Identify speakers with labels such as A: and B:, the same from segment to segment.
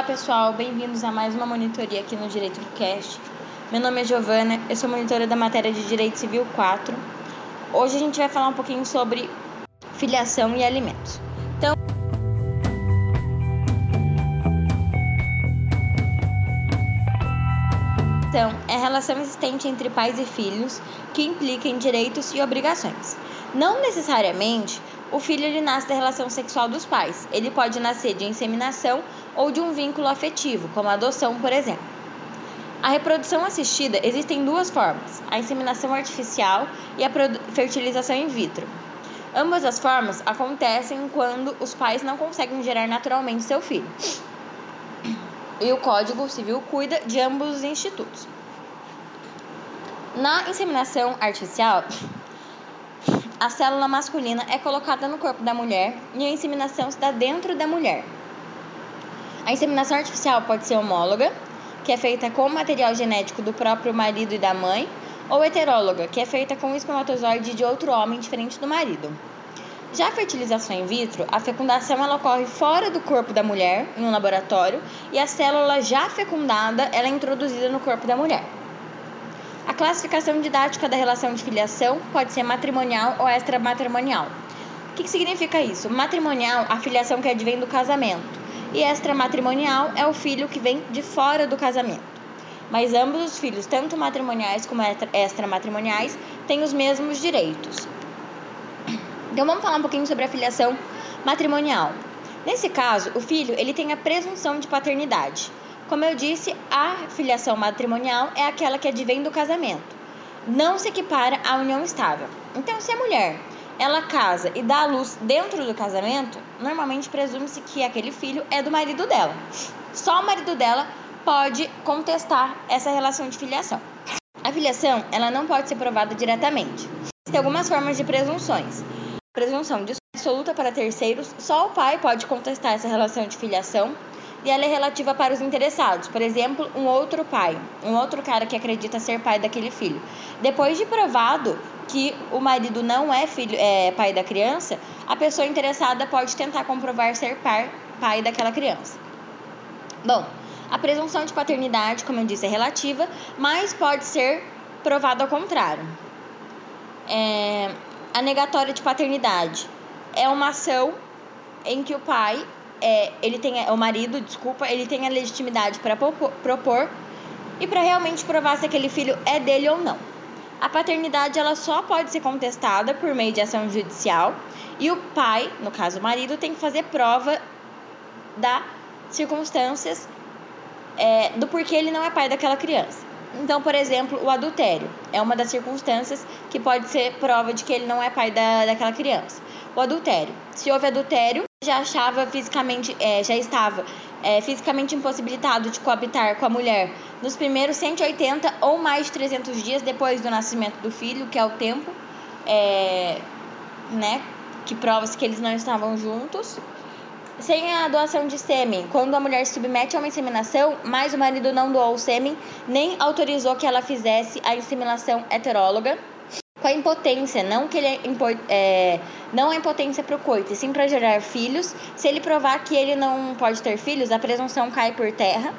A: Olá pessoal, bem-vindos a mais uma monitoria aqui no Direito do Cast. Meu nome é Giovana, eu sou monitora da matéria de Direito Civil 4. Hoje a gente vai falar um pouquinho sobre filiação e alimentos. Então, então é a relação existente entre pais e filhos que implica em direitos e obrigações. Não necessariamente o filho ele nasce da relação sexual dos pais. Ele pode nascer de inseminação ou de um vínculo afetivo, como adoção, por exemplo. A reprodução assistida existem duas formas: a inseminação artificial e a fertilização in vitro. Ambas as formas acontecem quando os pais não conseguem gerar naturalmente seu filho. E o Código Civil cuida de ambos os institutos. Na inseminação artificial, a célula masculina é colocada no corpo da mulher e a inseminação se dá dentro da mulher. A inseminação artificial pode ser homóloga, que é feita com material genético do próprio marido e da mãe, ou heteróloga, que é feita com espermatozoide de outro homem diferente do marido. Já a fertilização in vitro, a fecundação ela ocorre fora do corpo da mulher, em um laboratório, e a célula já fecundada ela é introduzida no corpo da mulher. Classificação didática da relação de filiação pode ser matrimonial ou extramatrimonial. O que, que significa isso? Matrimonial, a filiação que advém do casamento, e extramatrimonial é o filho que vem de fora do casamento. Mas ambos os filhos, tanto matrimoniais como extramatrimoniais, têm os mesmos direitos. Então vamos falar um pouquinho sobre a filiação matrimonial. Nesse caso, o filho ele tem a presunção de paternidade. Como eu disse, a filiação matrimonial é aquela que advém do casamento. Não se equipara à união estável. Então, se a mulher ela casa e dá à luz dentro do casamento, normalmente presume-se que aquele filho é do marido dela. Só o marido dela pode contestar essa relação de filiação. A filiação, ela não pode ser provada diretamente. Tem algumas formas de presunções. Presunção de absoluta para terceiros, só o pai pode contestar essa relação de filiação e ela é relativa para os interessados. Por exemplo, um outro pai, um outro cara que acredita ser pai daquele filho. Depois de provado que o marido não é filho, é pai da criança, a pessoa interessada pode tentar comprovar ser pai, pai daquela criança. Bom, a presunção de paternidade, como eu disse, é relativa, mas pode ser provado ao contrário. É, a negatória de paternidade é uma ação em que o pai é, ele tem o marido, desculpa, ele tem a legitimidade para propor e para realmente provar se aquele filho é dele ou não. A paternidade ela só pode ser contestada por meio de ação judicial e o pai, no caso o marido, tem que fazer prova das circunstâncias é, do porquê ele não é pai daquela criança. Então, por exemplo, o adultério é uma das circunstâncias que pode ser prova de que ele não é pai da, daquela criança. O adultério. Se houve adultério, já achava fisicamente, é, já estava é, fisicamente impossibilitado de coabitar com a mulher. Nos primeiros 180 ou mais de 300 dias depois do nascimento do filho, que é o tempo, é, né, que prova-se que eles não estavam juntos. Sem a doação de sêmen, quando a mulher se submete a uma inseminação, mas o marido não doou o sêmen, nem autorizou que ela fizesse a inseminação heteróloga com a impotência, não que ele é, é não a impotência para o coito, e sim para gerar filhos. Se ele provar que ele não pode ter filhos, a presunção cai por terra.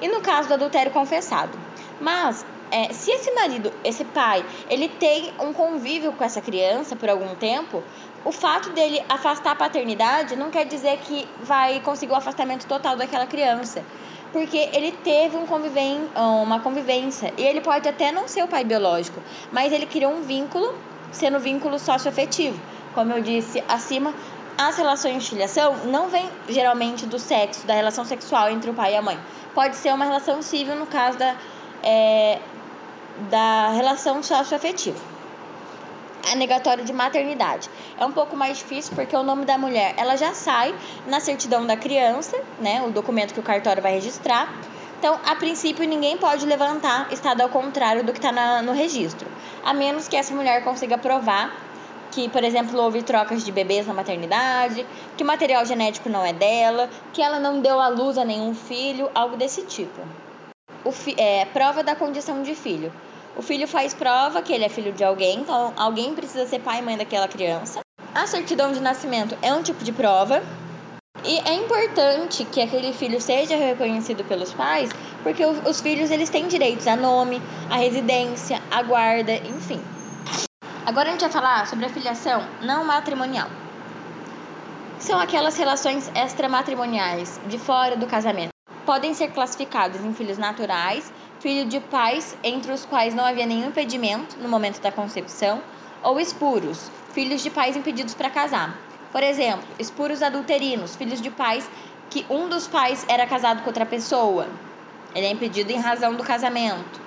A: E no caso do adultério confessado. Mas é, se esse marido, esse pai, ele tem um convívio com essa criança por algum tempo, o fato dele afastar a paternidade não quer dizer que vai conseguir o afastamento total daquela criança porque ele teve um conviven uma convivência. E ele pode até não ser o pai biológico, mas ele criou um vínculo, sendo um vínculo socioafetivo. Como eu disse acima, as relações de filiação não vêm geralmente do sexo, da relação sexual entre o pai e a mãe. Pode ser uma relação civil no caso da, é, da relação socioafetiva a negatório de maternidade. É um pouco mais difícil porque o nome da mulher ela já sai na certidão da criança, né? O documento que o cartório vai registrar. Então, a princípio, ninguém pode levantar estado ao contrário do que está no registro, a menos que essa mulher consiga provar que, por exemplo, houve trocas de bebês na maternidade, que o material genético não é dela, que ela não deu à luz a nenhum filho, algo desse tipo. Fi é, prova da condição de filho. O filho faz prova que ele é filho de alguém, então alguém precisa ser pai e mãe daquela criança. A certidão de nascimento é um tipo de prova. E é importante que aquele filho seja reconhecido pelos pais, porque os filhos eles têm direitos a nome, a residência, a guarda, enfim. Agora a gente vai falar sobre a filiação não matrimonial. São aquelas relações extramatrimoniais de fora do casamento. Podem ser classificados em filhos naturais, filho de pais entre os quais não havia nenhum impedimento no momento da concepção, ou espuros, filhos de pais impedidos para casar. Por exemplo, espuros adulterinos, filhos de pais que um dos pais era casado com outra pessoa. Ele é impedido em razão do casamento.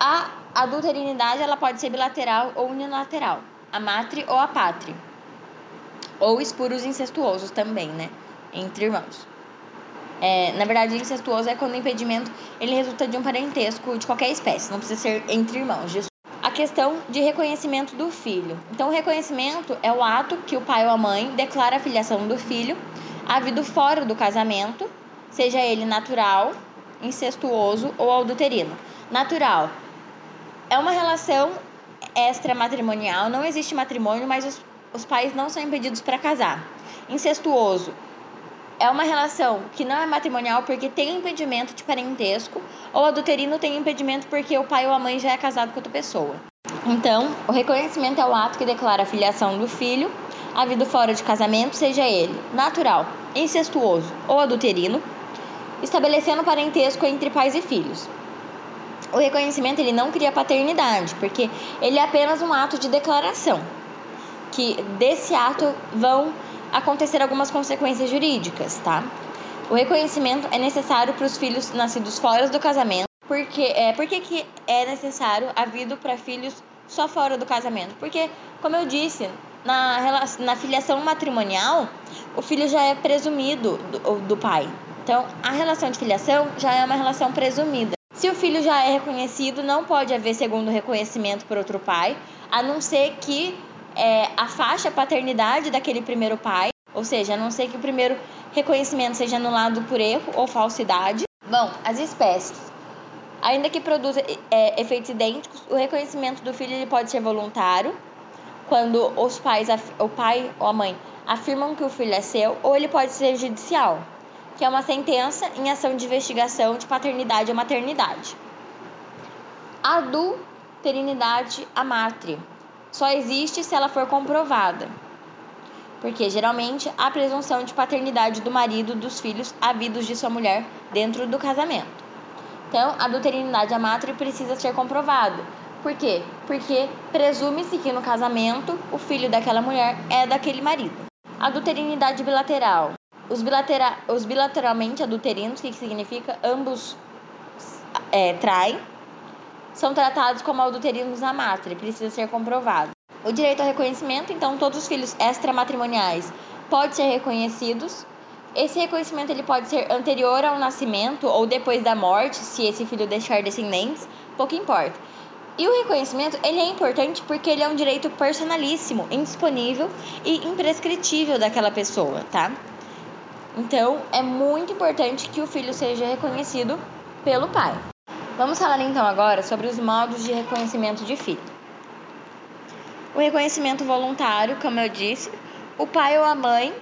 A: A adulterinidade ela pode ser bilateral ou unilateral, a matre ou a pátria. Ou espuros incestuosos também, né? Entre irmãos. É, na verdade, incestuoso é quando o impedimento ele resulta de um parentesco de qualquer espécie, não precisa ser entre irmãos questão de reconhecimento do filho. Então, o reconhecimento é o ato que o pai ou a mãe declara a filiação do filho havido fora do casamento, seja ele natural, incestuoso ou adulterino. Natural é uma relação extramatrimonial, não existe matrimônio, mas os, os pais não são impedidos para casar. Incestuoso é uma relação que não é matrimonial porque tem impedimento de parentesco, ou adulterino tem impedimento porque o pai ou a mãe já é casado com outra pessoa. Então, o reconhecimento é o ato que declara a filiação do filho, havido fora de casamento, seja ele natural, incestuoso ou adulterino, estabelecendo parentesco entre pais e filhos. O reconhecimento ele não cria paternidade, porque ele é apenas um ato de declaração, que desse ato vão acontecer algumas consequências jurídicas, tá? O reconhecimento é necessário para os filhos nascidos fora do casamento, porque é porque que é necessário havido para filhos só fora do casamento, porque como eu disse, na, na filiação matrimonial, o filho já é presumido do, do pai. Então, a relação de filiação já é uma relação presumida. Se o filho já é reconhecido, não pode haver segundo reconhecimento por outro pai, a não ser que é, afaste a paternidade daquele primeiro pai, ou seja, a não ser que o primeiro reconhecimento seja anulado por erro ou falsidade. Bom, as espécies. Ainda que produza é, efeitos idênticos, o reconhecimento do filho ele pode ser voluntário, quando os pais, o pai ou a mãe afirmam que o filho é seu, ou ele pode ser judicial, que é uma sentença em ação de investigação de paternidade ou maternidade. Adulterinidade amátria só existe se ela for comprovada. Porque geralmente há presunção de paternidade do marido dos filhos havidos de sua mulher dentro do casamento. Então, a adulterinidade amátria precisa ser comprovada. Por quê? Porque presume-se que no casamento o filho daquela mulher é daquele marido. Adulterinidade bilateral. Os, bilatera os bilateralmente adulterinos, o que, que significa? Ambos é, traem são tratados como adulterinos na mátria, precisa ser comprovado. O direito ao reconhecimento, então, todos os filhos extramatrimoniais podem ser reconhecidos. Esse reconhecimento ele pode ser anterior ao nascimento ou depois da morte, se esse filho deixar descendentes, pouco importa. E o reconhecimento ele é importante porque ele é um direito personalíssimo, indisponível e imprescritível daquela pessoa, tá? Então, é muito importante que o filho seja reconhecido pelo pai. Vamos falar então agora sobre os modos de reconhecimento de filho. O reconhecimento voluntário, como eu disse, o pai ou a mãe,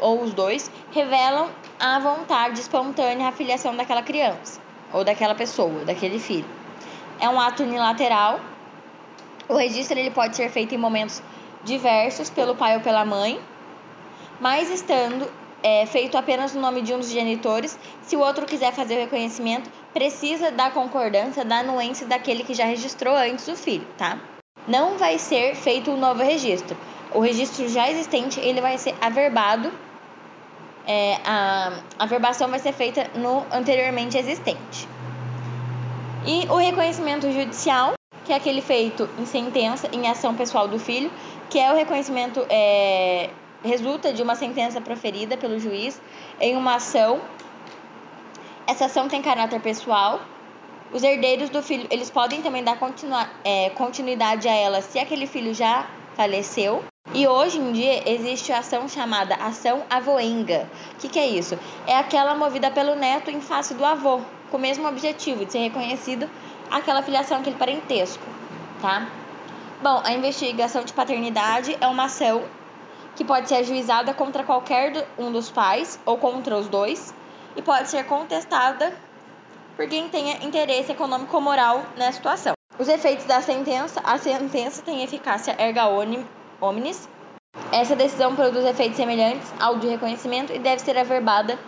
A: ou os dois, revelam a vontade espontânea a filiação daquela criança, ou daquela pessoa, daquele filho. É um ato unilateral. O registro ele pode ser feito em momentos diversos pelo pai ou pela mãe, mas estando é, feito apenas no nome de um dos genitores. Se o outro quiser fazer o reconhecimento, precisa da concordância, da anuência daquele que já registrou antes o filho, tá? Não vai ser feito um novo registro. O registro já existente ele vai ser averbado. É, a averbação vai ser feita no anteriormente existente. E o reconhecimento judicial, que é aquele feito em sentença, em ação pessoal do filho, que é o reconhecimento é, resulta de uma sentença proferida pelo juiz em uma ação. Essa ação tem caráter pessoal. Os herdeiros do filho, eles podem também dar continua, é, continuidade a ela se aquele filho já faleceu. E hoje em dia existe a ação chamada ação avoenga. O que, que é isso? É aquela movida pelo neto em face do avô, com o mesmo objetivo de ser reconhecido aquela filiação, aquele parentesco, tá? Bom, a investigação de paternidade é uma ação que pode ser ajuizada contra qualquer um dos pais ou contra os dois e pode ser contestada por quem tenha interesse econômico ou moral na situação. Os efeitos da sentença: a sentença tem eficácia erga omnes. Essa decisão produz efeitos semelhantes ao de reconhecimento e deve ser averbada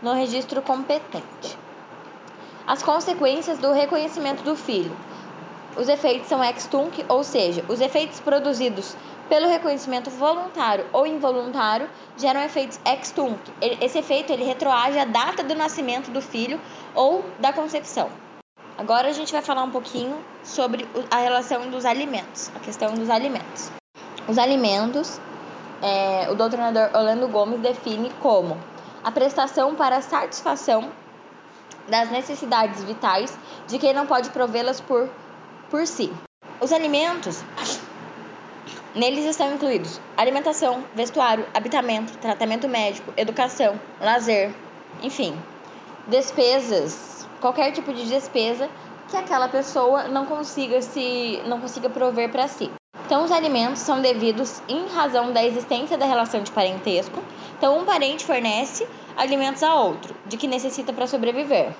A: no registro competente. As consequências do reconhecimento do filho. Os efeitos são ex tunc, ou seja, os efeitos produzidos pelo reconhecimento voluntário ou involuntário geram efeitos ex tunc. Esse efeito ele retroage à data do nascimento do filho ou da concepção. Agora a gente vai falar um pouquinho sobre a relação dos alimentos, a questão dos alimentos. Os alimentos, é, o doutrinador Orlando Gomes define como a prestação para a satisfação das necessidades vitais de quem não pode provê-las por, por si. Os alimentos, neles estão incluídos alimentação, vestuário, habitamento, tratamento médico, educação, lazer, enfim, despesas, qualquer tipo de despesa que aquela pessoa não consiga se não consiga prover para si. Então, os alimentos são devidos em razão da existência da relação de parentesco. Então, um parente fornece alimentos a outro, de que necessita para sobreviver,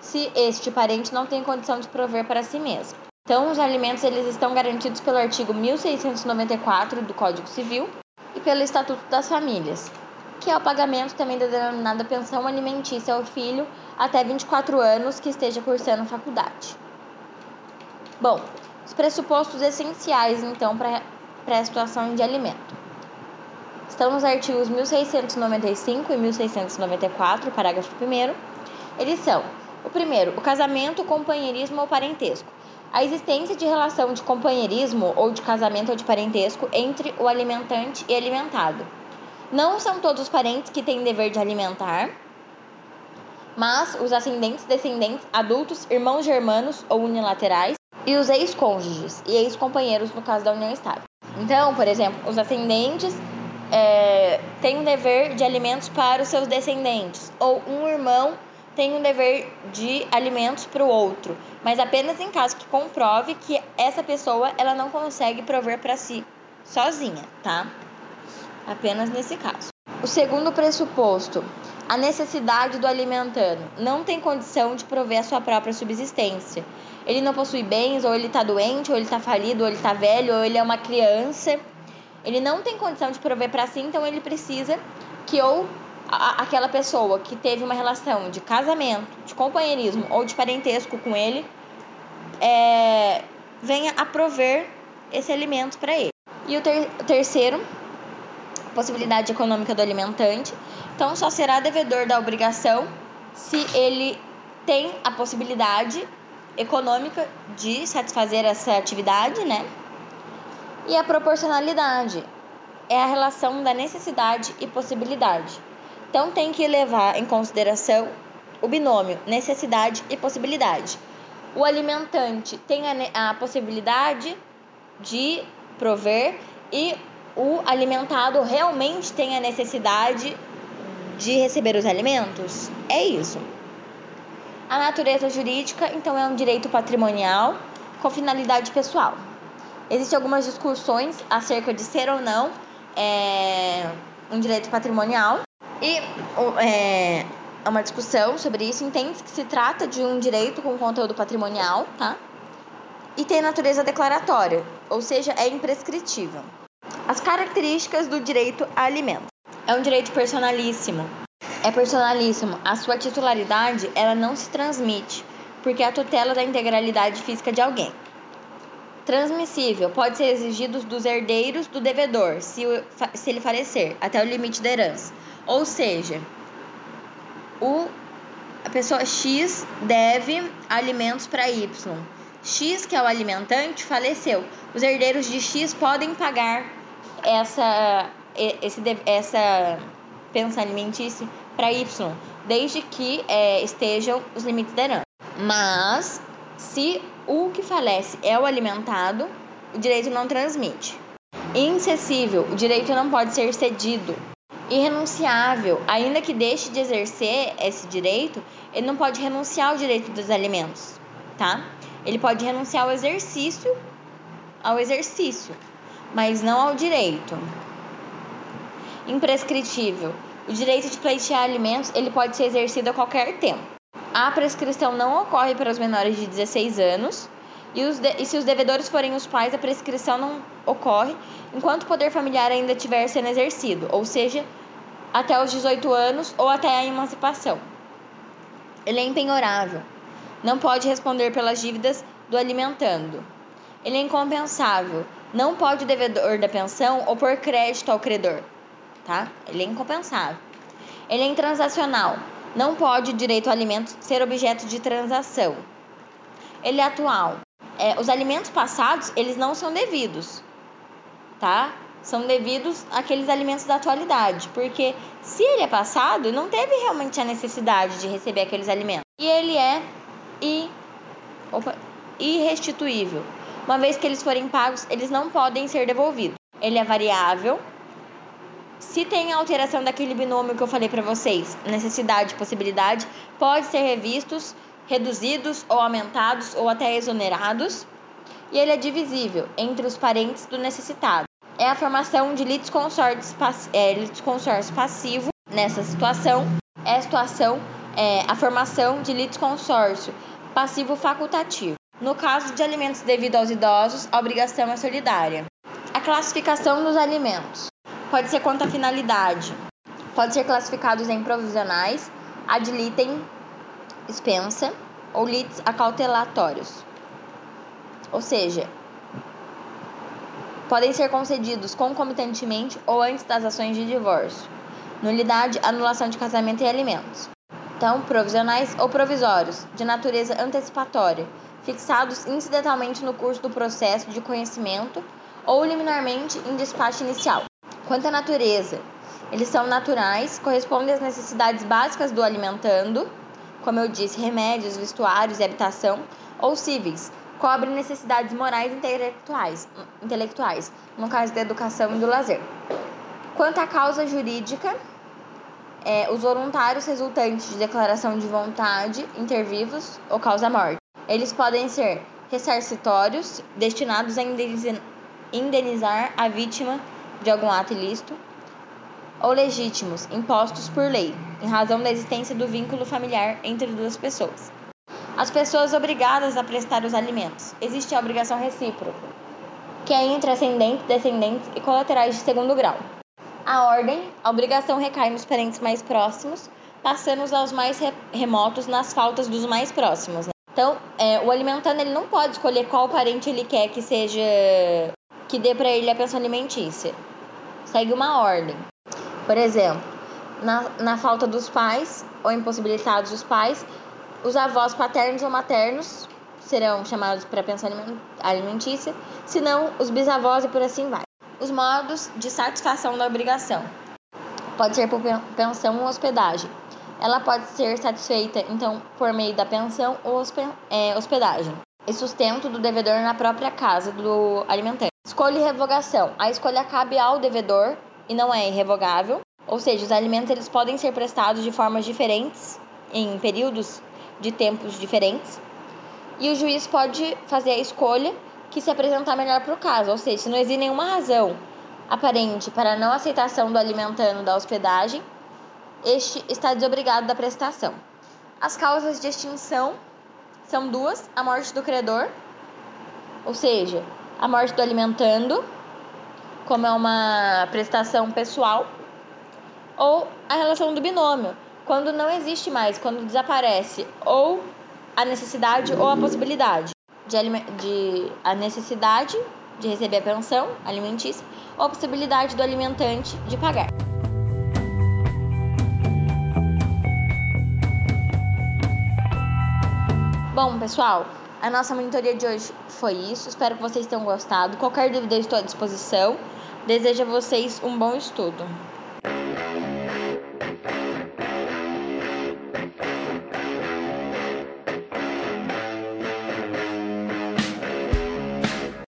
A: se este parente não tem condição de prover para si mesmo. Então, os alimentos eles estão garantidos pelo artigo 1694 do Código Civil e pelo Estatuto das Famílias, que é o pagamento também da denominada pensão alimentícia ao filho até 24 anos que esteja cursando faculdade. Bom, os pressupostos essenciais, então, para a situação de alimento. Estão nos artigos 1695 e 1694, parágrafo 1. Eles são: o primeiro, o casamento, o companheirismo ou parentesco. A existência de relação de companheirismo ou de casamento ou de parentesco entre o alimentante e alimentado. Não são todos os parentes que têm dever de alimentar, mas os ascendentes, descendentes, adultos, irmãos germanos ou unilaterais e os ex-cônjuges e ex-companheiros no caso da união estável. Então, por exemplo, os ascendentes é, têm um dever de alimentos para os seus descendentes, ou um irmão tem um dever de alimentos para o outro, mas apenas em caso que comprove que essa pessoa ela não consegue prover para si sozinha, tá? Apenas nesse caso. O segundo pressuposto, a necessidade do alimentando. Não tem condição de prover a sua própria subsistência. Ele não possui bens, ou ele está doente, ou ele está falido, ou ele está velho, ou ele é uma criança. Ele não tem condição de prover para si, então ele precisa que ou aquela pessoa que teve uma relação de casamento, de companheirismo ou de parentesco com ele é, venha a prover esse alimento para ele. E o, ter, o terceiro, possibilidade econômica do alimentante. Então, só será devedor da obrigação se ele tem a possibilidade econômica de satisfazer essa atividade, né? E a proporcionalidade é a relação da necessidade e possibilidade. Então tem que levar em consideração o binômio necessidade e possibilidade. O alimentante tem a, a possibilidade de prover e o alimentado realmente tem a necessidade de receber os alimentos? É isso. A natureza jurídica, então, é um direito patrimonial com finalidade pessoal. Existem algumas discussões acerca de ser ou não é, um direito patrimonial e é, é uma discussão sobre isso. Entende que se trata de um direito com conteúdo patrimonial, tá? E tem natureza declaratória, ou seja, é imprescritível. As características do direito a alimento. É um direito personalíssimo, é personalíssimo. A sua titularidade, ela não se transmite, porque é a tutela da integralidade física de alguém. Transmissível pode ser exigido dos herdeiros do devedor, se, se ele falecer, até o limite da herança. Ou seja, o, a pessoa X deve alimentos para Y. X, que é o alimentante, faleceu. Os herdeiros de X podem pagar essa, esse, essa pensa alimentícia para Y, desde que é, estejam os limites da herança. Mas, se o que falece é o alimentado, o direito não transmite. Incessível, o direito não pode ser cedido. Irrenunciável, ainda que deixe de exercer esse direito, ele não pode renunciar ao direito dos alimentos, tá? Ele pode renunciar ao exercício, ao exercício, mas não ao direito. Imprescritível. O direito de pleitear alimentos ele pode ser exercido a qualquer tempo. A prescrição não ocorre para os menores de 16 anos e, os de, e se os devedores forem os pais, a prescrição não ocorre enquanto o poder familiar ainda estiver sendo exercido, ou seja, até os 18 anos ou até a emancipação. Ele é impenhorável. Não pode responder pelas dívidas do alimentando. Ele é incompensável. Não pode o devedor da pensão opor crédito ao credor, tá? Ele é incompensável. Ele é intransacional. Não pode o direito ao alimento ser objeto de transação. Ele é atual. É, os alimentos passados, eles não são devidos, tá? São devidos àqueles alimentos da atualidade, porque se ele é passado, não teve realmente a necessidade de receber aqueles alimentos. E ele é e opa, irrestituível. Uma vez que eles forem pagos, eles não podem ser devolvidos. Ele é variável. Se tem alteração daquele binômio que eu falei para vocês, necessidade e possibilidade, pode ser revistos, reduzidos ou aumentados ou até exonerados. E ele é divisível entre os parentes do necessitado. É a formação de litisconsórcio é, litisconsórcio passivo nessa situação. É a situação, é a formação de litisconsórcio passivo facultativo. No caso de alimentos devido aos idosos, a obrigação é solidária. A classificação dos alimentos pode ser quanto à finalidade. Pode ser classificados em provisionais, ad litem expensa ou litis acautelatórios. Ou seja, podem ser concedidos concomitantemente ou antes das ações de divórcio. Nulidade, anulação de casamento e alimentos. Então, provisionais ou provisórios, de natureza antecipatória, fixados incidentalmente no curso do processo de conhecimento ou liminarmente em despacho inicial. Quanto à natureza, eles são naturais, correspondem às necessidades básicas do alimentando, como eu disse, remédios, vestuários e habitação, ou cíveis, cobrem necessidades morais e intelectuais, intelectuais, no caso da educação e do lazer. Quanto à causa jurídica, é, os voluntários resultantes de declaração de vontade, intervivos ou causa-morte. Eles podem ser ressarcitórios, destinados a indenizar a vítima de algum ato ilícito, ou legítimos, impostos por lei, em razão da existência do vínculo familiar entre duas pessoas. As pessoas obrigadas a prestar os alimentos. Existe a obrigação recíproca, que é entre ascendentes, descendentes e colaterais de segundo grau. A ordem, a obrigação recai nos parentes mais próximos, passando aos mais remotos nas faltas dos mais próximos. Né? Então, é, o alimentando ele não pode escolher qual parente ele quer que seja que dê para ele a pensão alimentícia. Segue uma ordem. Por exemplo, na, na falta dos pais ou impossibilitados dos pais, os avós paternos ou maternos serão chamados para pensão alimentícia, senão os bisavós e por assim vai. Os modos de satisfação da obrigação. Pode ser por pensão ou hospedagem. Ela pode ser satisfeita, então, por meio da pensão ou é, hospedagem e sustento do devedor na própria casa do alimentante. Escolha e revogação. A escolha cabe ao devedor e não é irrevogável, ou seja, os alimentos eles podem ser prestados de formas diferentes em períodos de tempos diferentes. E o juiz pode fazer a escolha que se apresentar melhor para o caso, ou seja, se não existe nenhuma razão aparente para não aceitação do alimentando da hospedagem, este está desobrigado da prestação. As causas de extinção são duas: a morte do credor, ou seja, a morte do alimentando, como é uma prestação pessoal, ou a relação do binômio, quando não existe mais, quando desaparece ou a necessidade ou a possibilidade de, de a necessidade de receber a pensão alimentícia ou a possibilidade do alimentante de pagar. Bom, pessoal, a nossa monitoria de hoje foi isso. Espero que vocês tenham gostado. Qualquer dúvida, eu estou à disposição. Desejo a vocês um bom estudo.